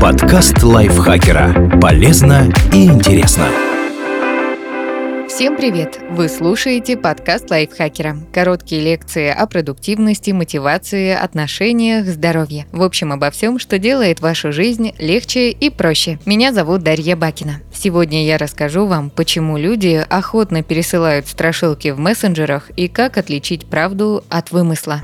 Подкаст лайфхакера. Полезно и интересно. Всем привет! Вы слушаете подкаст лайфхакера. Короткие лекции о продуктивности, мотивации, отношениях, здоровье. В общем, обо всем, что делает вашу жизнь легче и проще. Меня зовут Дарья Бакина. Сегодня я расскажу вам, почему люди охотно пересылают страшилки в мессенджерах и как отличить правду от вымысла.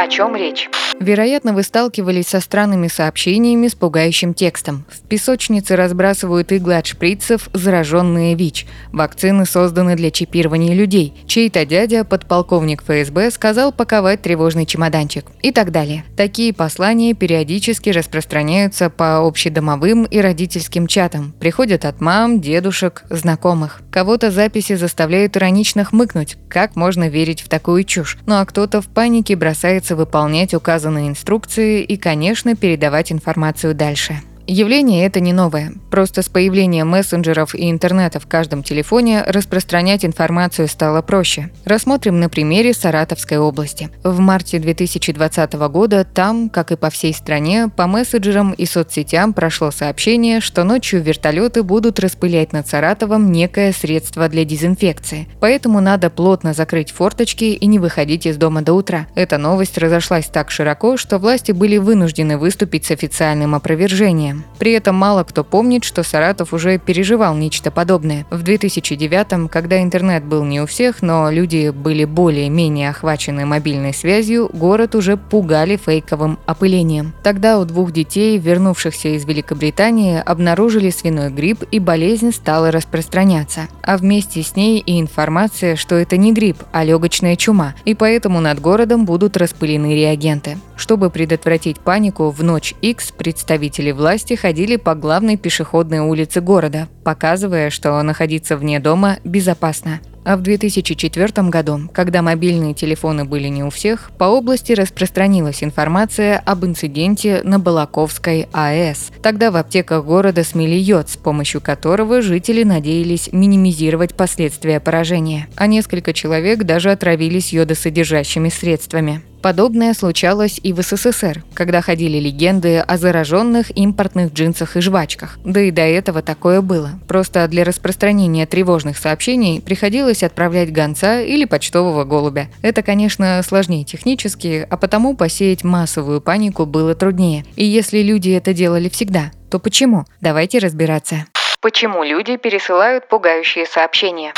О чем речь? Вероятно, вы сталкивались со странными сообщениями с пугающим текстом. В песочнице разбрасывают иглы от шприцев, зараженные ВИЧ. Вакцины созданы для чипирования людей. Чей-то дядя, подполковник ФСБ, сказал паковать тревожный чемоданчик. И так далее. Такие послания периодически распространяются по общедомовым и родительским чатам. Приходят от мам, дедушек, знакомых. Кого-то записи заставляют иронично хмыкнуть. Как можно верить в такую чушь? Ну а кто-то в панике бросается выполнять указанные инструкции и, конечно, передавать информацию дальше. Явление это не новое. Просто с появлением мессенджеров и интернета в каждом телефоне распространять информацию стало проще. Рассмотрим на примере Саратовской области. В марте 2020 года там, как и по всей стране, по мессенджерам и соцсетям прошло сообщение, что ночью вертолеты будут распылять над Саратовом некое средство для дезинфекции. Поэтому надо плотно закрыть форточки и не выходить из дома до утра. Эта новость разошлась так широко, что власти были вынуждены выступить с официальным опровержением. При этом мало кто помнит, что Саратов уже переживал нечто подобное. В 2009-м, когда интернет был не у всех, но люди были более-менее охвачены мобильной связью, город уже пугали фейковым опылением. Тогда у двух детей, вернувшихся из Великобритании, обнаружили свиной грипп и болезнь стала распространяться. А вместе с ней и информация, что это не грипп, а легочная чума, и поэтому над городом будут распылены реагенты. Чтобы предотвратить панику, в ночь X представители власти ходили по главной пешеходной улице города, показывая, что находиться вне дома безопасно. А в 2004 году, когда мобильные телефоны были не у всех, по области распространилась информация об инциденте на Балаковской АЭС. Тогда в аптеках города смели йод, с помощью которого жители надеялись минимизировать последствия поражения. А несколько человек даже отравились йодосодержащими средствами. Подобное случалось и в СССР, когда ходили легенды о зараженных импортных джинсах и жвачках. Да и до этого такое было. Просто для распространения тревожных сообщений приходилось отправлять гонца или почтового голубя. Это, конечно, сложнее технически, а потому посеять массовую панику было труднее. И если люди это делали всегда, то почему? Давайте разбираться. Почему люди пересылают пугающие сообщения?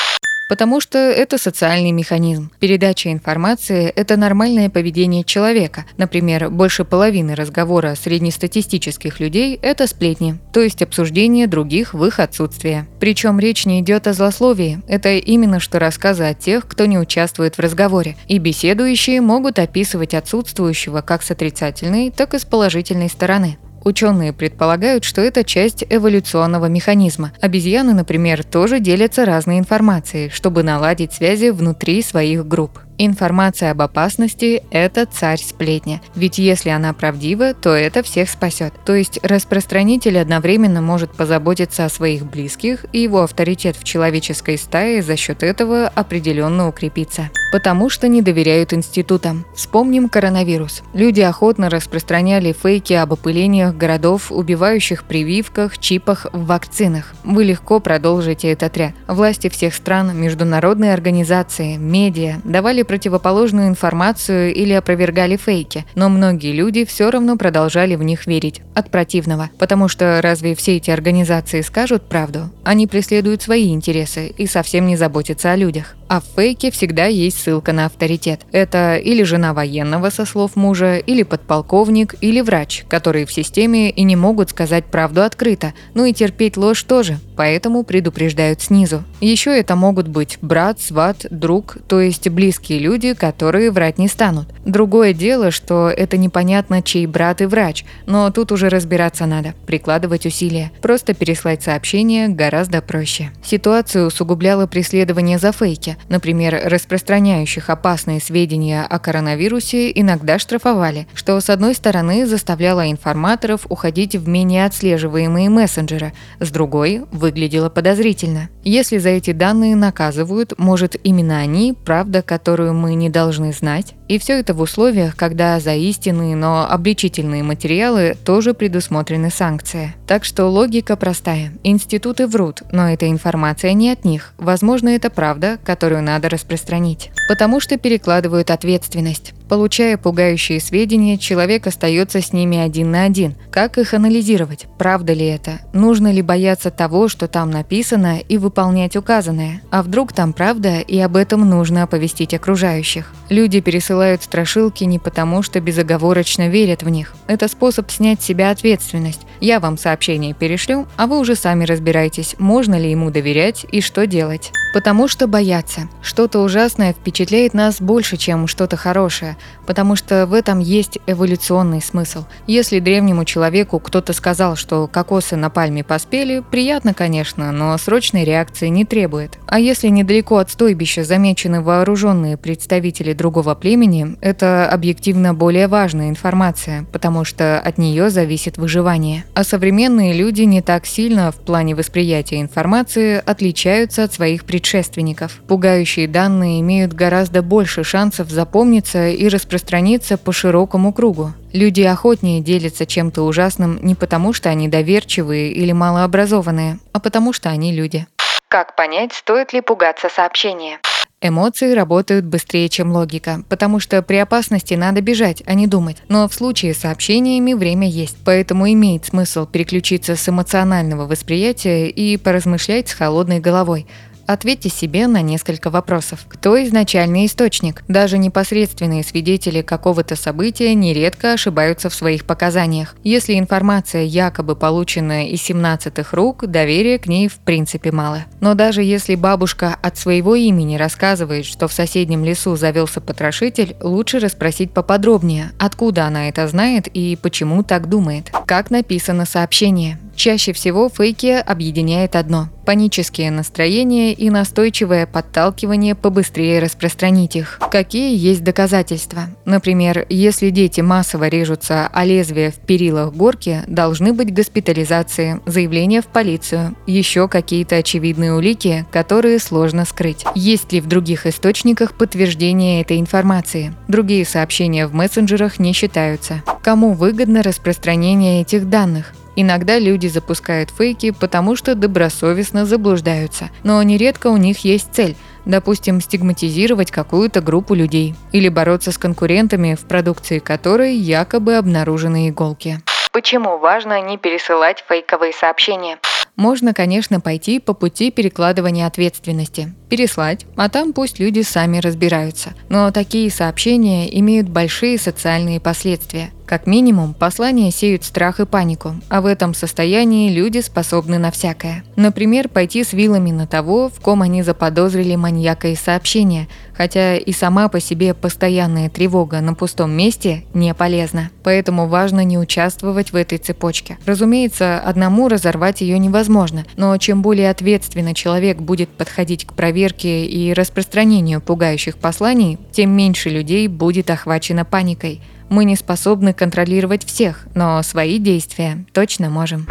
Потому что это социальный механизм. Передача информации – это нормальное поведение человека. Например, больше половины разговора среднестатистических людей – это сплетни, то есть обсуждение других в их отсутствие. Причем речь не идет о злословии. Это именно что рассказы о тех, кто не участвует в разговоре. И беседующие могут описывать отсутствующего как с отрицательной, так и с положительной стороны. Ученые предполагают, что это часть эволюционного механизма. Обезьяны, например, тоже делятся разной информацией, чтобы наладить связи внутри своих групп. Информация об опасности – это царь сплетня. Ведь если она правдива, то это всех спасет. То есть распространитель одновременно может позаботиться о своих близких, и его авторитет в человеческой стае за счет этого определенно укрепится. Потому что не доверяют институтам. Вспомним коронавирус. Люди охотно распространяли фейки об опылениях городов, убивающих прививках, чипах, в вакцинах. Вы легко продолжите этот ряд. Власти всех стран, международные организации, медиа давали противоположную информацию или опровергали фейки, но многие люди все равно продолжали в них верить. От противного. Потому что разве все эти организации скажут правду? Они преследуют свои интересы и совсем не заботятся о людях. А в фейке всегда есть ссылка на авторитет. Это или жена военного со слов мужа, или подполковник, или врач, которые в системе и не могут сказать правду открыто. Ну и терпеть ложь тоже, поэтому предупреждают снизу. Еще это могут быть брат, сват, друг, то есть близкие люди, которые врать не станут. Другое дело, что это непонятно, чей брат и врач, но тут уже разбираться надо, прикладывать усилия. Просто переслать сообщение гораздо проще. Ситуацию усугубляло преследование за фейки. Например, распространяющих опасные сведения о коронавирусе иногда штрафовали, что с одной стороны заставляло информаторов уходить в менее отслеживаемые мессенджеры, с другой выглядело подозрительно. Если за эти данные наказывают, может именно они, правда, которую которую мы не должны знать. И все это в условиях, когда за истинные, но обличительные материалы тоже предусмотрены санкции. Так что логика простая. Институты врут, но эта информация не от них. Возможно, это правда, которую надо распространить. Потому что перекладывают ответственность. Получая пугающие сведения, человек остается с ними один на один. Как их анализировать? Правда ли это? Нужно ли бояться того, что там написано, и выполнять указанное? А вдруг там правда, и об этом нужно оповестить окружающих? Люди пересылают страшилки не потому, что безоговорочно верят в них. Это способ снять с себя ответственность. Я вам сообщение перешлю, а вы уже сами разбирайтесь, можно ли ему доверять и что делать. Потому что боятся. Что-то ужасное впечатляет нас больше, чем что-то хорошее, потому что в этом есть эволюционный смысл. Если древнему человеку кто-то сказал, что кокосы на пальме поспели, приятно, конечно, но срочной реакции не требует. А если недалеко от стойбища замечены вооруженные представители другого племени, это объективно более важная информация, потому что от нее зависит выживание. А современные люди не так сильно в плане восприятия информации отличаются от своих предшественников. Пугающие данные имеют гораздо больше шансов запомниться и распространиться по широкому кругу. Люди охотнее делятся чем-то ужасным не потому, что они доверчивые или малообразованные, а потому что они люди. Как понять, стоит ли пугаться сообщения? Эмоции работают быстрее, чем логика, потому что при опасности надо бежать, а не думать. Но в случае с сообщениями время есть, поэтому имеет смысл переключиться с эмоционального восприятия и поразмышлять с холодной головой. Ответьте себе на несколько вопросов. Кто изначальный источник? Даже непосредственные свидетели какого-то события нередко ошибаются в своих показаниях. Если информация якобы получена из 17-х рук, доверия к ней в принципе мало. Но даже если бабушка от своего имени рассказывает, что в соседнем лесу завелся потрошитель, лучше расспросить поподробнее, откуда она это знает и почему так думает. Как написано сообщение. Чаще всего фейки объединяет одно – панические настроения и настойчивое подталкивание побыстрее распространить их. Какие есть доказательства? Например, если дети массово режутся о лезвие в перилах горки, должны быть госпитализации, заявления в полицию, еще какие-то очевидные улики, которые сложно скрыть. Есть ли в других источниках подтверждение этой информации? Другие сообщения в мессенджерах не считаются. Кому выгодно распространение этих данных? Иногда люди запускают фейки, потому что добросовестно заблуждаются, но нередко у них есть цель допустим, стигматизировать какую-то группу людей или бороться с конкурентами, в продукции которой якобы обнаружены иголки. Почему важно не пересылать фейковые сообщения? Можно, конечно, пойти по пути перекладывания ответственности, переслать, а там пусть люди сами разбираются. Но такие сообщения имеют большие социальные последствия – как минимум, послания сеют страх и панику, а в этом состоянии люди способны на всякое. Например, пойти с вилами на того, в ком они заподозрили маньяка из сообщения, хотя и сама по себе постоянная тревога на пустом месте не полезна. Поэтому важно не участвовать в этой цепочке. Разумеется, одному разорвать ее невозможно, но чем более ответственно человек будет подходить к проверке и распространению пугающих посланий, тем меньше людей будет охвачено паникой. Мы не способны контролировать всех, но свои действия точно можем.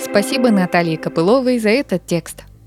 Спасибо Наталье Копыловой за этот текст.